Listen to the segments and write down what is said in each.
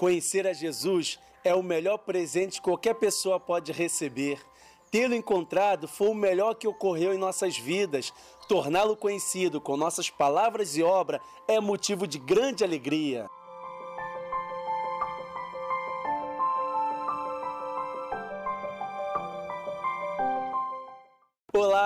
Conhecer a Jesus é o melhor presente que qualquer pessoa pode receber. Tê-lo encontrado foi o melhor que ocorreu em nossas vidas. Torná-lo conhecido com nossas palavras e obra é motivo de grande alegria.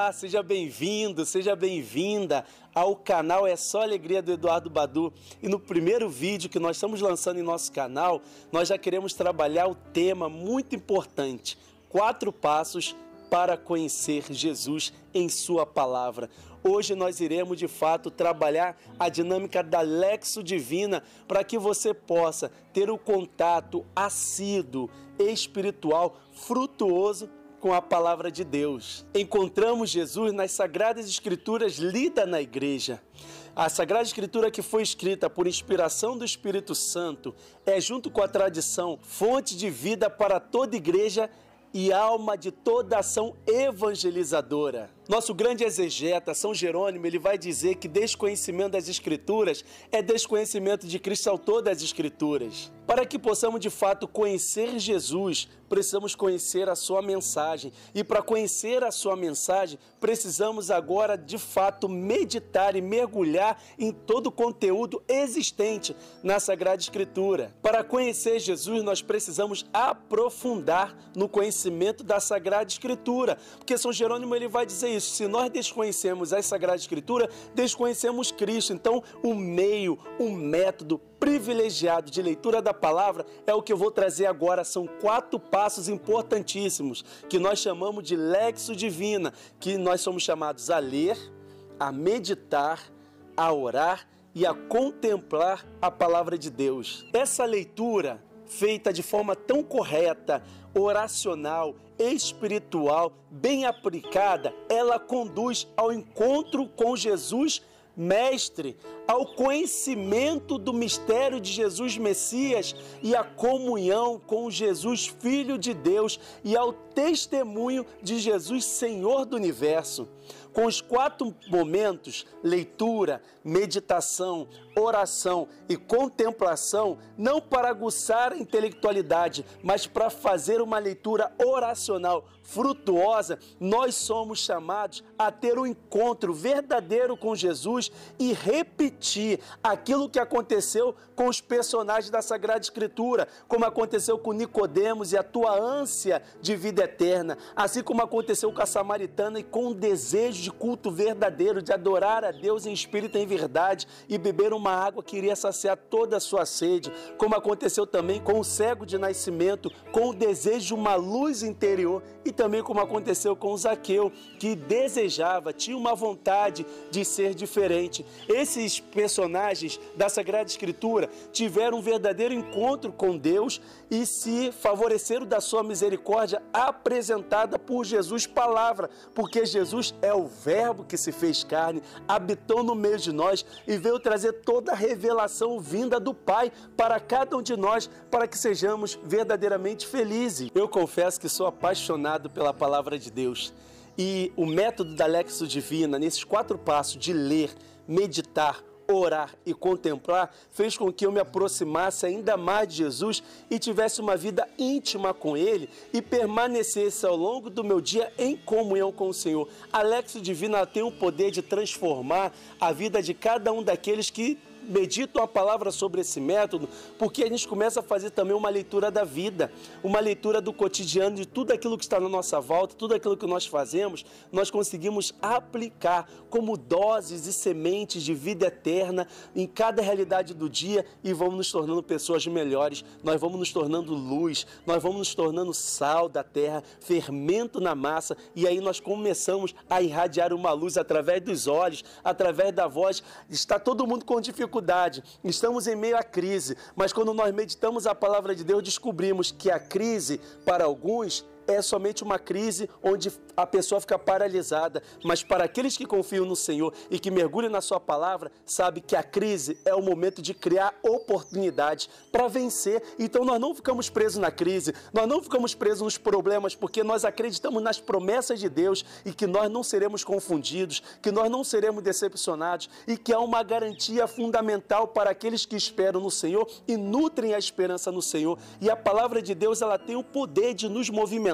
Olá, seja bem-vindo, seja bem-vinda ao canal É Só Alegria do Eduardo Badu. E no primeiro vídeo que nós estamos lançando em nosso canal, nós já queremos trabalhar o tema muito importante: quatro passos para conhecer Jesus em Sua palavra. Hoje nós iremos de fato trabalhar a dinâmica da Lexo Divina para que você possa ter o contato assíduo, espiritual, frutuoso com a palavra de Deus. Encontramos Jesus nas Sagradas Escrituras lida na igreja. A Sagrada Escritura que foi escrita por inspiração do Espírito Santo é, junto com a tradição, fonte de vida para toda igreja e alma de toda ação evangelizadora. Nosso grande exegeta, São Jerônimo, ele vai dizer que desconhecimento das Escrituras é desconhecimento de Cristo, autor das Escrituras. Para que possamos de fato conhecer Jesus, precisamos conhecer a sua mensagem. E para conhecer a sua mensagem, precisamos agora de fato meditar e mergulhar em todo o conteúdo existente na Sagrada Escritura. Para conhecer Jesus, nós precisamos aprofundar no conhecimento da Sagrada Escritura, porque São Jerônimo ele vai dizer isso. Se nós desconhecemos a Sagrada Escritura, desconhecemos Cristo. Então, o meio, o método privilegiado de leitura da palavra é o que eu vou trazer agora. São quatro passos importantíssimos que nós chamamos de lexo divina, que nós somos chamados a ler, a meditar, a orar e a contemplar a palavra de Deus. Essa leitura feita de forma tão correta, oracional, espiritual, bem aplicada, ela conduz ao encontro com Jesus Mestre, ao conhecimento do mistério de Jesus Messias e à comunhão com Jesus Filho de Deus e ao testemunho de Jesus Senhor do Universo com os quatro momentos leitura, meditação, oração e contemplação, não para aguçar a intelectualidade, mas para fazer uma leitura oracional frutuosa, nós somos chamados a ter um encontro verdadeiro com Jesus e repetir aquilo que aconteceu com os personagens da Sagrada Escritura, como aconteceu com Nicodemos e a tua ânsia de vida eterna, assim como aconteceu com a samaritana e com o desejo de culto verdadeiro, de adorar a Deus em espírito e em verdade e beber uma água que iria saciar toda a sua sede, como aconteceu também com o cego de nascimento, com o desejo de uma luz interior e também como aconteceu com o Zaqueu, que desejava, tinha uma vontade de ser diferente. Esses personagens da Sagrada Escritura tiveram um verdadeiro encontro com Deus e se favoreceram da sua misericórdia apresentada por Jesus palavra, porque Jesus é o verbo que se fez carne, habitou no meio de nós e veio trazer toda a revelação vinda do Pai para cada um de nós, para que sejamos verdadeiramente felizes. Eu confesso que sou apaixonado pela palavra de Deus. E o método da Lexo Divina, nesses quatro passos de ler, meditar, orar e contemplar fez com que eu me aproximasse ainda mais de Jesus e tivesse uma vida íntima com Ele e permanecesse ao longo do meu dia em comunhão com o Senhor. A Lexo Divina tem o poder de transformar a vida de cada um daqueles que meditam a palavra sobre esse método, porque a gente começa a fazer também uma leitura da vida, uma leitura do cotidiano, de tudo aquilo que está na nossa volta, tudo aquilo que nós fazemos, nós conseguimos aplicar como doses e sementes de vida eterna em cada realidade do dia e vamos nos tornando pessoas melhores, nós vamos nos tornando luz, nós vamos nos tornando sal da terra, fermento na massa e aí nós começamos a irradiar uma luz através dos olhos, através da voz. Está todo mundo com dificuldade dificuldade, estamos em meio à crise, mas quando nós meditamos a palavra de Deus, descobrimos que a crise, para alguns, é somente uma crise onde a pessoa fica paralisada, mas para aqueles que confiam no Senhor e que mergulham na sua palavra, sabe que a crise é o momento de criar oportunidades para vencer. Então nós não ficamos presos na crise, nós não ficamos presos nos problemas, porque nós acreditamos nas promessas de Deus e que nós não seremos confundidos, que nós não seremos decepcionados e que há uma garantia fundamental para aqueles que esperam no Senhor e nutrem a esperança no Senhor. E a palavra de Deus, ela tem o poder de nos movimentar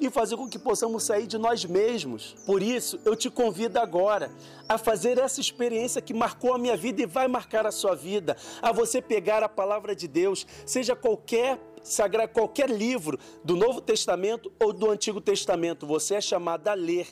e fazer com que possamos sair de nós mesmos. Por isso, eu te convido agora a fazer essa experiência que marcou a minha vida e vai marcar a sua vida, a você pegar a palavra de Deus, seja qualquer qualquer livro do Novo Testamento ou do Antigo Testamento, você é chamado a ler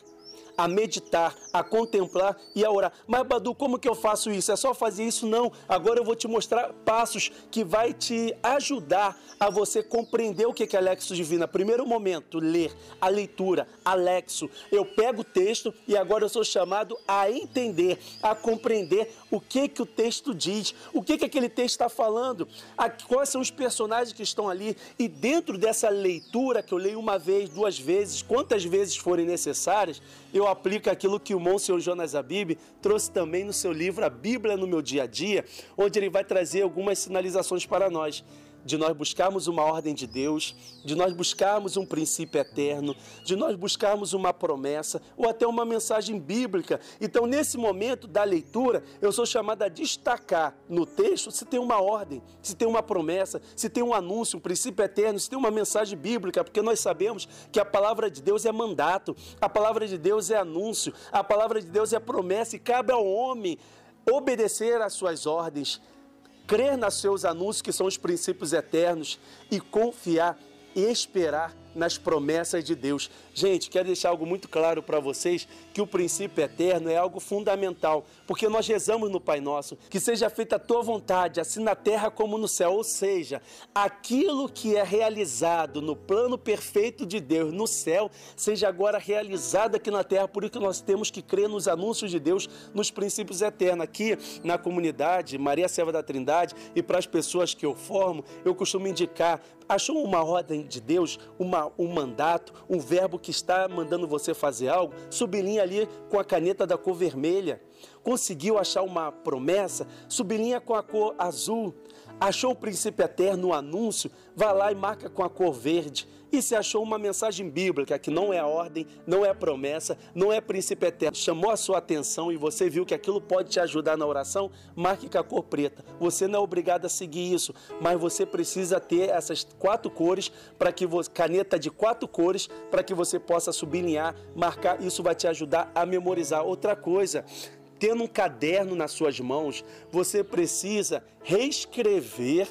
a meditar, a contemplar e a orar. Mas Badu, como que eu faço isso? É só fazer isso? Não. Agora eu vou te mostrar passos que vai te ajudar a você compreender o que é Lexo Divina. Primeiro momento, ler a leitura, Alexo. Eu pego o texto e agora eu sou chamado a entender, a compreender o que que o texto diz, o que que aquele texto está falando, quais são os personagens que estão ali e dentro dessa leitura que eu leio uma vez, duas vezes, quantas vezes forem necessárias, eu aplico aquilo que o Monsenhor Jonas Abib trouxe também no seu livro A Bíblia no meu dia a dia, onde ele vai trazer algumas sinalizações para nós de nós buscarmos uma ordem de Deus, de nós buscarmos um princípio eterno, de nós buscarmos uma promessa ou até uma mensagem bíblica. Então, nesse momento da leitura, eu sou chamado a destacar no texto se tem uma ordem, se tem uma promessa, se tem um anúncio, um princípio eterno, se tem uma mensagem bíblica, porque nós sabemos que a palavra de Deus é mandato, a palavra de Deus é anúncio, a palavra de Deus é promessa e cabe ao homem obedecer às suas ordens crer nos seus anúncios, que são os princípios eternos, e confiar e esperar nas promessas de Deus. Gente, quero deixar algo muito claro para vocês, que o princípio eterno é algo fundamental, porque nós rezamos no Pai Nosso, que seja feita a tua vontade, assim na terra como no céu, ou seja, aquilo que é realizado no plano perfeito de Deus no céu, seja agora realizado aqui na terra, por isso que nós temos que crer nos anúncios de Deus, nos princípios eternos. Aqui na comunidade Maria Serva da Trindade e para as pessoas que eu formo, eu costumo indicar, achou uma ordem de Deus, uma um mandato, um verbo que está mandando você fazer algo, sublinha ali com a caneta da cor vermelha. Conseguiu achar uma promessa? Sublinha com a cor azul. Achou o princípio eterno, um anúncio? Vá lá e marca com a cor verde. E se achou uma mensagem bíblica que não é ordem, não é promessa, não é princípio eterno, chamou a sua atenção e você viu que aquilo pode te ajudar na oração, marque com a cor preta. Você não é obrigado a seguir isso, mas você precisa ter essas quatro cores para que você, caneta de quatro cores para que você possa sublinhar, marcar. Isso vai te ajudar a memorizar. Outra coisa, tendo um caderno nas suas mãos, você precisa reescrever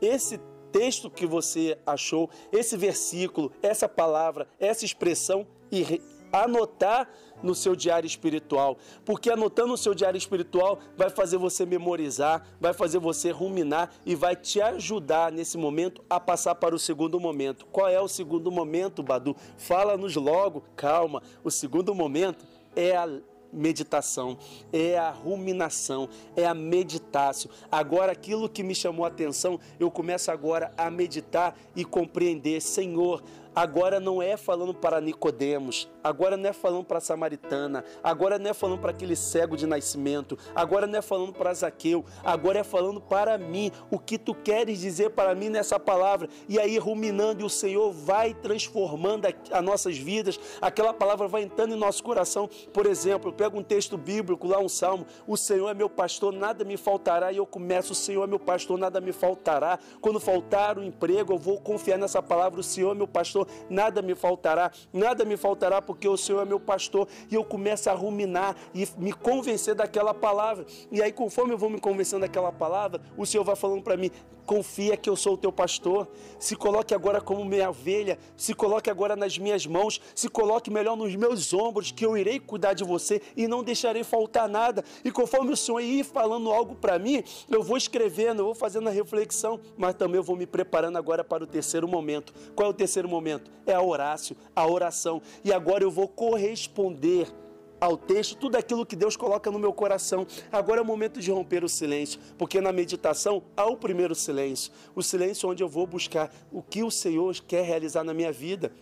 esse texto que você achou, esse versículo, essa palavra, essa expressão e anotar no seu diário espiritual, porque anotando no seu diário espiritual vai fazer você memorizar, vai fazer você ruminar e vai te ajudar nesse momento a passar para o segundo momento. Qual é o segundo momento, Badu? Fala-nos logo, calma. O segundo momento é a meditação, é a ruminação, é a meditácio. Agora, aquilo que me chamou a atenção, eu começo agora a meditar e compreender, Senhor, Agora não é falando para Nicodemos, agora não é falando para a samaritana, agora não é falando para aquele cego de nascimento, agora não é falando para Zaqueu, agora é falando para mim, o que tu queres dizer para mim nessa palavra. E aí ruminando e o Senhor vai transformando as nossas vidas, aquela palavra vai entrando em nosso coração. Por exemplo, eu pego um texto bíblico lá, um salmo, o Senhor é meu pastor, nada me faltará, e eu começo, o Senhor é meu pastor, nada me faltará. Quando faltar o emprego, eu vou confiar nessa palavra, o Senhor é meu pastor, nada me faltará, nada me faltará, porque o Senhor é meu pastor. E eu começo a ruminar e me convencer daquela palavra. E aí, conforme eu vou me convencendo daquela palavra, o Senhor vai falando para mim: confia que eu sou o teu pastor. Se coloque agora como minha ovelha, se coloque agora nas minhas mãos, se coloque melhor nos meus ombros, que eu irei cuidar de você e não deixarei faltar nada. E conforme o Senhor ir falando algo para mim, eu vou escrevendo, eu vou fazendo a reflexão, mas também eu vou me preparando agora para o terceiro momento. Qual é o terceiro momento? É a Horácio, a oração. E agora eu vou corresponder ao texto, tudo aquilo que Deus coloca no meu coração. Agora é o momento de romper o silêncio, porque na meditação há o primeiro silêncio, o silêncio onde eu vou buscar o que o Senhor quer realizar na minha vida.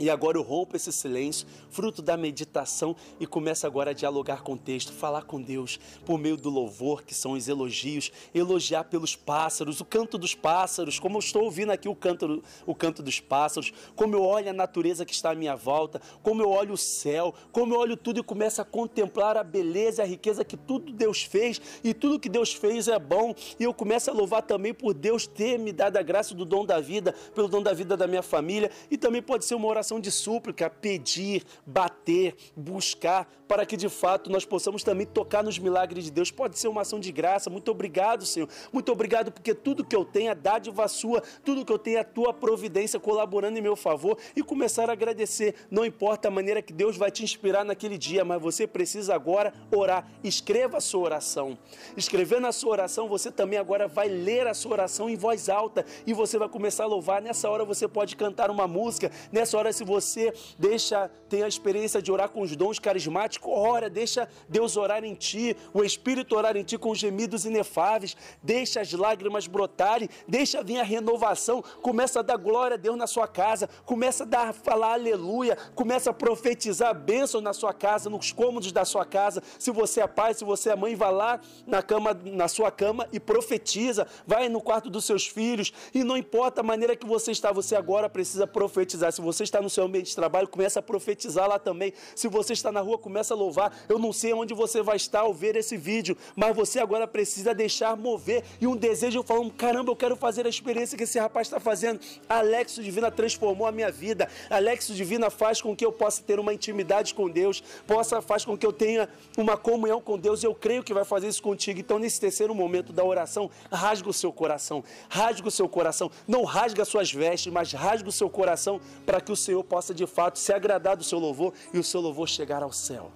E agora eu rompo esse silêncio, fruto da meditação, e começo agora a dialogar com o texto, falar com Deus por meio do louvor, que são os elogios, elogiar pelos pássaros, o canto dos pássaros, como eu estou ouvindo aqui o canto, o canto dos pássaros, como eu olho a natureza que está à minha volta, como eu olho o céu, como eu olho tudo e começo a contemplar a beleza e a riqueza que tudo Deus fez, e tudo que Deus fez é bom, e eu começo a louvar também por Deus ter me dado a graça do dom da vida, pelo dom da vida da minha família, e também pode ser uma oração oração de súplica, pedir, bater, buscar, para que de fato nós possamos também tocar nos milagres de Deus. Pode ser uma ação de graça. Muito obrigado, Senhor. Muito obrigado porque tudo que eu tenho é dádiva sua, tudo que eu tenho é a tua providência colaborando em meu favor e começar a agradecer. Não importa a maneira que Deus vai te inspirar naquele dia, mas você precisa agora orar. Escreva a sua oração. Escrevendo a sua oração, você também agora vai ler a sua oração em voz alta e você vai começar a louvar. Nessa hora você pode cantar uma música. Nessa hora se você deixa, tem a experiência de orar com os dons carismáticos, ora, deixa Deus orar em ti, o Espírito orar em ti com gemidos inefáveis, deixa as lágrimas brotarem, deixa vir a renovação, começa a dar glória a Deus na sua casa, começa a dar, falar aleluia, começa a profetizar a bênção na sua casa, nos cômodos da sua casa. Se você é pai, se você é mãe, vá lá na cama, na sua cama e profetiza, vai no quarto dos seus filhos, e não importa a maneira que você está, você agora precisa profetizar. Se você está no no seu ambiente de trabalho, começa a profetizar lá também. Se você está na rua, começa a louvar. Eu não sei onde você vai estar ao ver esse vídeo, mas você agora precisa deixar mover e um desejo falando: caramba, eu quero fazer a experiência que esse rapaz está fazendo. Alexo Divina transformou a minha vida. Alexo Divina faz com que eu possa ter uma intimidade com Deus, possa faz com que eu tenha uma comunhão com Deus. Eu creio que vai fazer isso contigo. Então, nesse terceiro momento da oração, rasga o seu coração, rasga o seu coração. Não rasga suas vestes, mas rasga o seu coração para que o Senhor possa de fato se agradar do seu louvor e o seu louvor chegar ao céu.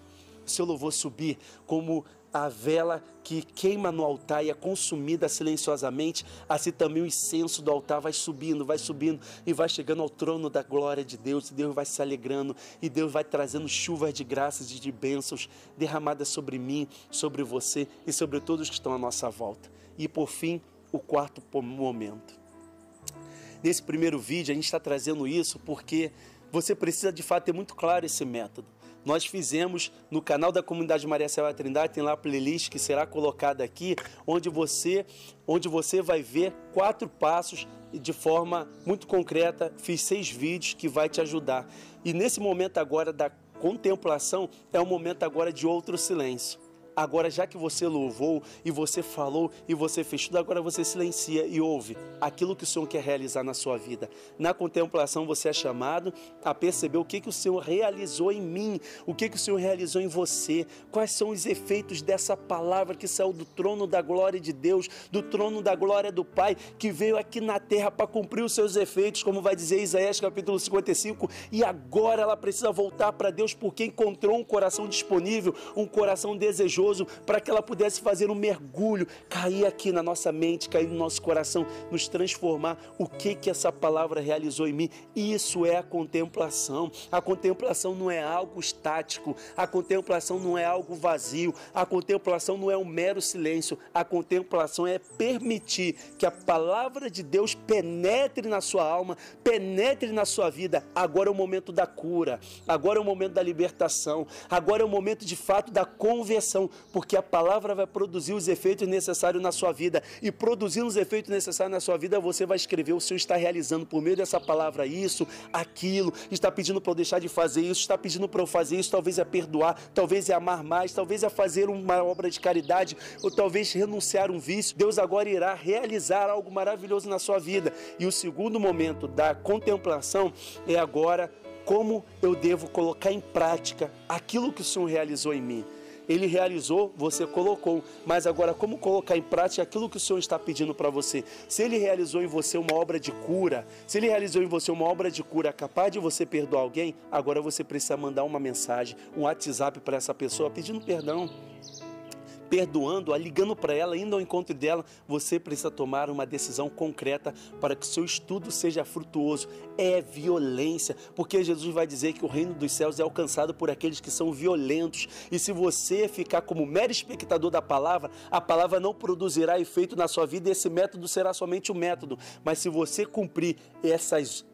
Seu louvor subir como a vela que queima no altar e é consumida silenciosamente, assim também o incenso do altar vai subindo, vai subindo e vai chegando ao trono da glória de Deus, e Deus vai se alegrando, e Deus vai trazendo chuvas de graças e de bênçãos derramadas sobre mim, sobre você e sobre todos que estão à nossa volta. E por fim, o quarto momento. Nesse primeiro vídeo, a gente está trazendo isso porque você precisa de fato ter muito claro esse método. Nós fizemos no canal da comunidade Maria Céu Trindade, tem lá a playlist que será colocada aqui, onde você, onde você vai ver quatro passos de forma muito concreta. Fiz seis vídeos que vai te ajudar. E nesse momento agora da contemplação, é um momento agora de outro silêncio. Agora, já que você louvou e você falou e você fez tudo, agora você silencia e ouve aquilo que o Senhor quer realizar na sua vida. Na contemplação, você é chamado a perceber o que, que o Senhor realizou em mim, o que, que o Senhor realizou em você, quais são os efeitos dessa palavra que saiu do trono da glória de Deus, do trono da glória do Pai, que veio aqui na terra para cumprir os seus efeitos, como vai dizer Isaías capítulo 55, e agora ela precisa voltar para Deus porque encontrou um coração disponível, um coração desejoso para que ela pudesse fazer um mergulho, cair aqui na nossa mente, cair no nosso coração, nos transformar. O que que essa palavra realizou em mim? Isso é a contemplação. A contemplação não é algo estático, a contemplação não é algo vazio, a contemplação não é um mero silêncio. A contemplação é permitir que a palavra de Deus penetre na sua alma, penetre na sua vida. Agora é o momento da cura, agora é o momento da libertação, agora é o momento de fato da conversão porque a palavra vai produzir os efeitos necessários na sua vida. E produzindo os efeitos necessários na sua vida, você vai escrever: o Senhor está realizando por meio dessa palavra isso, aquilo, está pedindo para eu deixar de fazer isso, está pedindo para eu fazer isso, talvez é perdoar, talvez é amar mais, talvez é fazer uma obra de caridade, ou talvez renunciar um vício. Deus agora irá realizar algo maravilhoso na sua vida. E o segundo momento da contemplação é agora como eu devo colocar em prática aquilo que o Senhor realizou em mim ele realizou, você colocou. Mas agora, como colocar em prática aquilo que o Senhor está pedindo para você? Se ele realizou em você uma obra de cura, se ele realizou em você uma obra de cura capaz de você perdoar alguém, agora você precisa mandar uma mensagem, um WhatsApp para essa pessoa pedindo perdão perdoando-a, ligando para ela, indo ao encontro dela, você precisa tomar uma decisão concreta para que seu estudo seja frutuoso. É violência, porque Jesus vai dizer que o reino dos céus é alcançado por aqueles que são violentos. E se você ficar como mero espectador da palavra, a palavra não produzirá efeito na sua vida e esse método será somente um método. Mas se você cumprir essas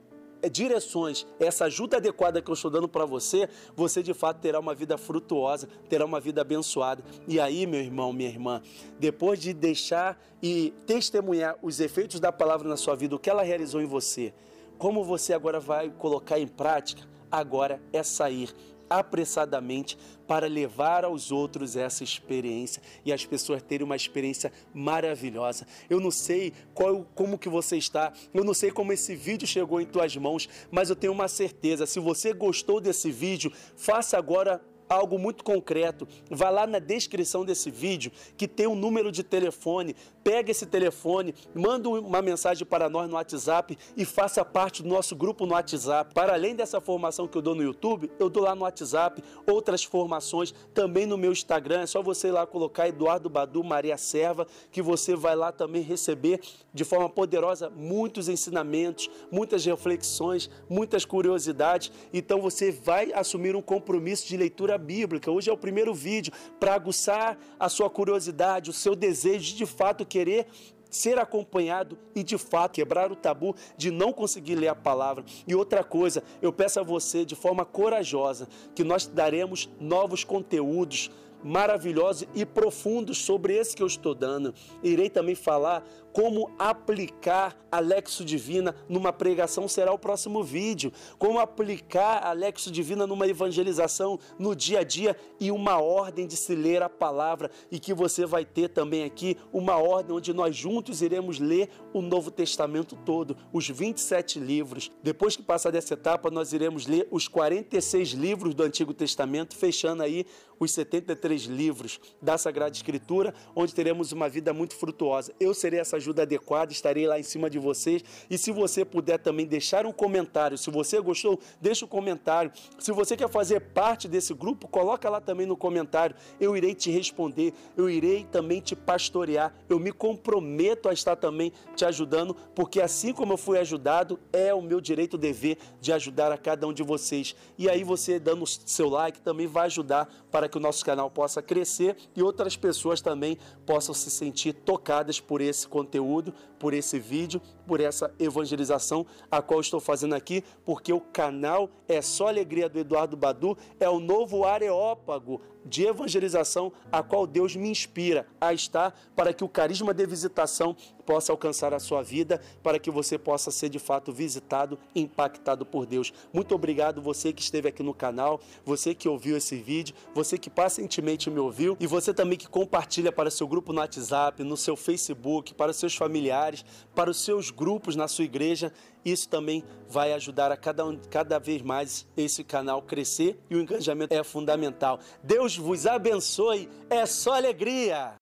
direções, essa ajuda adequada que eu estou dando para você, você de fato terá uma vida frutuosa, terá uma vida abençoada. E aí, meu irmão, minha irmã, depois de deixar e testemunhar os efeitos da palavra na sua vida, o que ela realizou em você, como você agora vai colocar em prática? Agora é sair apressadamente para levar aos outros essa experiência e as pessoas terem uma experiência maravilhosa. Eu não sei qual, como que você está, eu não sei como esse vídeo chegou em tuas mãos, mas eu tenho uma certeza, se você gostou desse vídeo, faça agora algo muito concreto. Vá lá na descrição desse vídeo que tem um número de telefone. Pega esse telefone, manda uma mensagem para nós no WhatsApp e faça parte do nosso grupo no WhatsApp. Para além dessa formação que eu dou no YouTube, eu dou lá no WhatsApp outras formações também no meu Instagram. É só você ir lá colocar Eduardo Badu Maria Serva que você vai lá também receber de forma poderosa muitos ensinamentos, muitas reflexões, muitas curiosidades. Então você vai assumir um compromisso de leitura bíblica. Hoje é o primeiro vídeo para aguçar a sua curiosidade, o seu desejo de de fato querer ser acompanhado e de fato quebrar o tabu de não conseguir ler a palavra. E outra coisa, eu peço a você de forma corajosa que nós daremos novos conteúdos maravilhosos e profundos sobre esse que eu estou dando. Irei também falar como aplicar a Lexo Divina numa pregação será o próximo vídeo. Como aplicar a Lexo Divina numa evangelização no dia a dia e uma ordem de se ler a palavra e que você vai ter também aqui uma ordem onde nós juntos iremos ler o Novo Testamento todo, os 27 livros. Depois que passar dessa etapa, nós iremos ler os 46 livros do Antigo Testamento, fechando aí os 73 livros da Sagrada Escritura, onde teremos uma vida muito frutuosa. Eu serei essa ajuda adequada, estarei lá em cima de vocês. E se você puder também deixar um comentário, se você gostou, deixa um comentário. Se você quer fazer parte desse grupo, coloca lá também no comentário. Eu irei te responder, eu irei também te pastorear. Eu me comprometo a estar também te ajudando, porque assim como eu fui ajudado, é o meu direito dever de ajudar a cada um de vocês. E aí você dando seu like também vai ajudar para que o nosso canal possa crescer e outras pessoas também possam se sentir tocadas por esse conteúdo conteúdo, por esse vídeo, por essa evangelização a qual estou fazendo aqui, porque o canal é só alegria do Eduardo Badu, é o novo areópago de evangelização a qual Deus me inspira a estar para que o carisma de visitação possa alcançar a sua vida, para que você possa ser de fato visitado impactado por Deus. Muito obrigado você que esteve aqui no canal, você que ouviu esse vídeo, você que pacientemente me ouviu e você também que compartilha para seu grupo no WhatsApp, no seu Facebook, para seus familiares, para os seus grupos na sua igreja. Isso também vai ajudar a cada, cada vez mais esse canal crescer e o engajamento é fundamental. Deus vos abençoe, é só alegria!